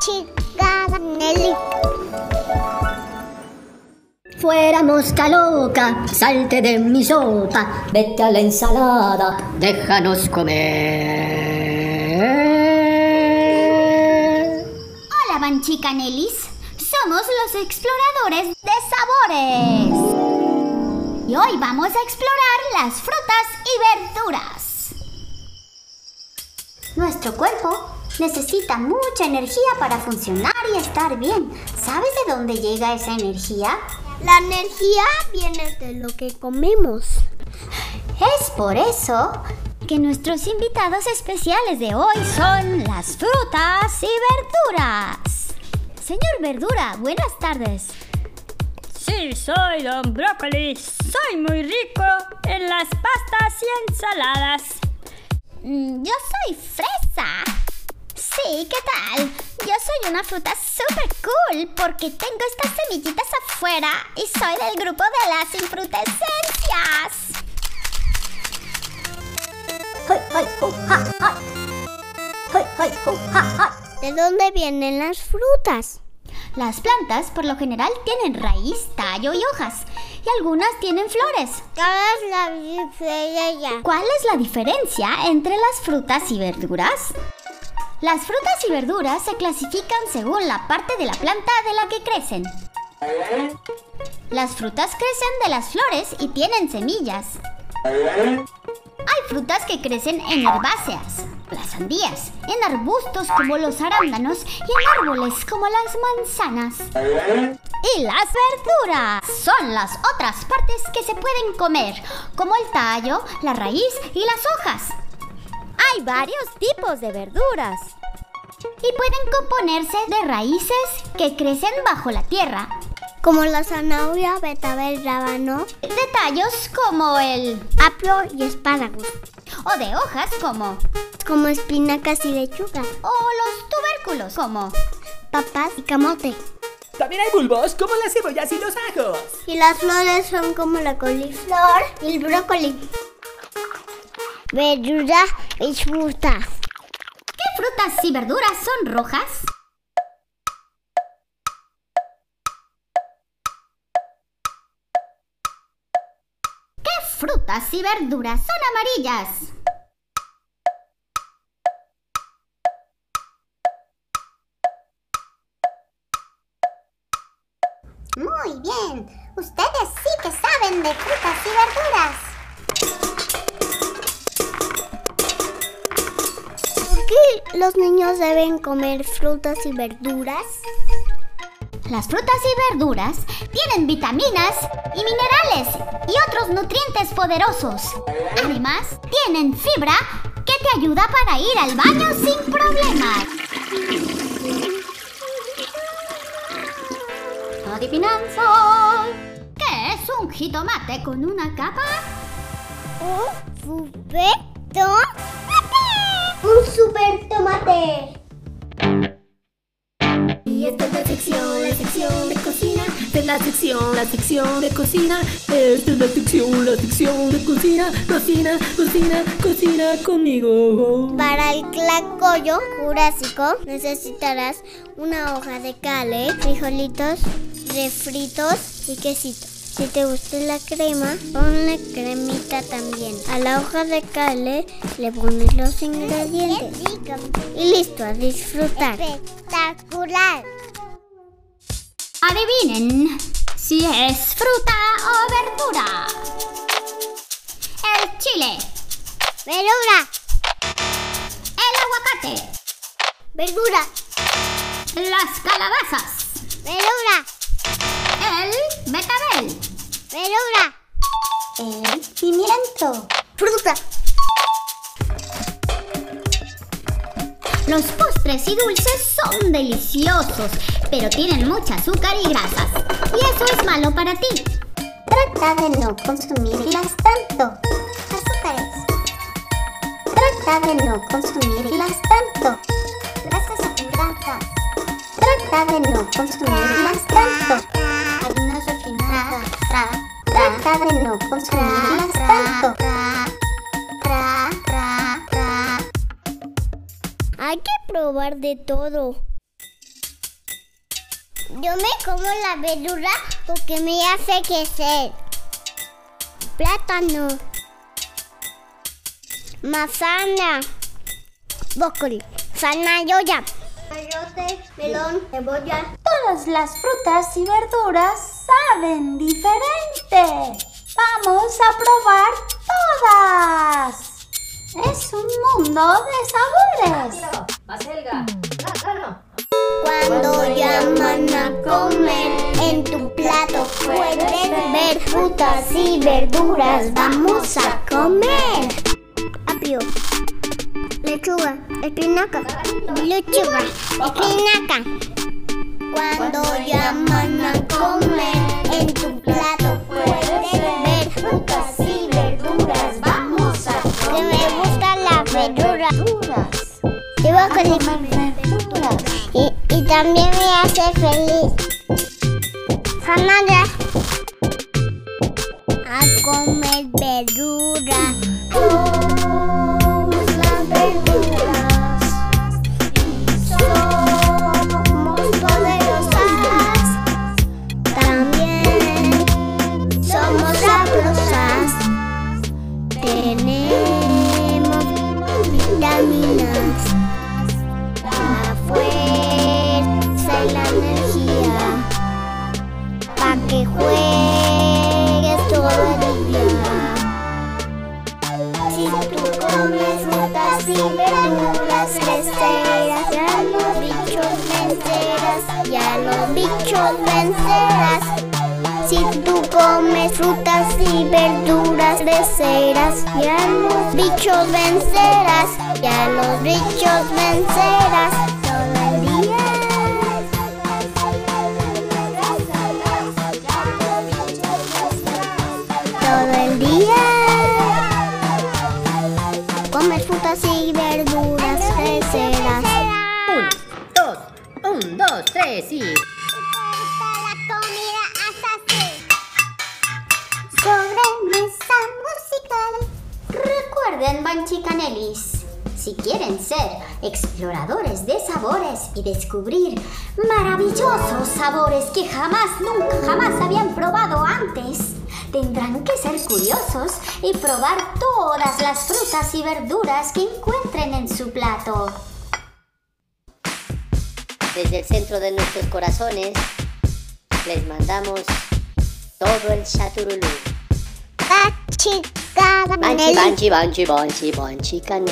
chica Nelly. Fuera mosca loca, salte de mi sopa, vete a la ensalada, déjanos comer. Hola, Banchica Nellis. Somos los exploradores de sabores. Y hoy vamos a explorar las frutas y verduras. Nuestro cuerpo necesita mucha energía para funcionar y estar bien. ¿Sabes de dónde llega esa energía? La energía viene de lo que comemos. Es por eso que nuestros invitados especiales de hoy son las frutas y verduras. Señor Verdura, buenas tardes. Sí, soy Don Brócoli. Soy muy rico en las pastas y ensaladas. Mm, yo soy fresa. Sí, ¿qué tal? Yo soy una fruta super cool porque tengo estas semillitas afuera y soy del grupo de las infrutescencias. ¿De dónde vienen las frutas? Las plantas por lo general tienen raíz, tallo y hojas y algunas tienen flores. ¿Cuál es la diferencia? ¿Cuál es la diferencia entre las frutas y verduras? Las frutas y verduras se clasifican según la parte de la planta de la que crecen. Las frutas crecen de las flores y tienen semillas. Hay frutas que crecen en herbáceas, las sandías, en arbustos como los arándanos y en árboles como las manzanas. Y las verduras son las otras partes que se pueden comer, como el tallo, la raíz y las hojas. Hay varios tipos de verduras. Y pueden componerse de raíces que crecen bajo la tierra, Como la zanahoria, betabel, rábano, de tallos como el... apio y espárragos. O de hojas como... Como espinacas y lechuga, o los tubérculos como... papas y camote. También hay bulbos como las cebollas y los ajos. Y las flores son como la coliflor y el brócoli. Verdura y frutas. ¿Qué frutas y verduras son rojas? Frutas y verduras son amarillas? Muy bien, ustedes sí que saben de frutas y verduras. ¿Por qué los niños deben comer frutas y verduras? Las frutas y verduras tienen vitaminas y minerales y otros nutrientes poderosos. Además, tienen fibra que te ayuda para ir al baño sin problemas. Adivinanza. ¿Qué es un jitomate con una capa? Un super tomate. Un super tomate. Sección, la sección de cocina. Es la sección, la sección de cocina. Esta es la sección, la sección de cocina. Cocina, cocina, cocina conmigo. Para el tlacoyo jurásico necesitarás una hoja de cale, frijolitos, refritos y quesito. Si te gusta la crema, ponle cremita también. A la hoja de cale le pones los ingredientes. Y listo, a disfrutar. Espectacular. Adivinen si es fruta o verdura. El chile, Verdura, el aguacate, verdura, las calabazas, verdura, el betabel, verdura. el pimiento. Fruta. Los postres y dulces son deliciosos, pero tienen mucha azúcar y grasas. Y eso es malo para ti. Trata de no consumirlas tanto. Azúcares. Trata de no consumirlas tanto. Grasas saturadas. Trata de no consumirlas tanto. Harinas refinadas. Trata de no consumirlas probar de todo. Yo me como la verdura porque me hace crecer. Plátano. Manzana. Brócoli. Zanahoria. Cayote, melón, cebolla. Todas las frutas y verduras saben diferente. Vamos a probar todas. Es un mundo de sabores. Cuando llaman a comer, en tu plato puedes ver frutas y verduras. Vamos a comer. Apio, lechuga, espinaca, lechuga, espinaca. Cuando llaman a comer, en tu plato puedes ver frutas Y también me hace feliz. Zanahoria. A comer verdura. Frutas y verduras, crecerás, ya los bichos vencerás, ya los bichos vencerás. Todo el día. Todo el día. Comer frutas y verduras, crecerás. Un, dos, un, dos, tres y. Recuerden, Banchicanelis, si quieren ser exploradores de sabores y descubrir maravillosos sabores que jamás, nunca, jamás habían probado antes, tendrán que ser curiosos y probar todas las frutas y verduras que encuentren en su plato. Desde el centro de nuestros corazones les mandamos todo el chaturulú. 吧唧吧唧吧唧吧唧吧唧干你。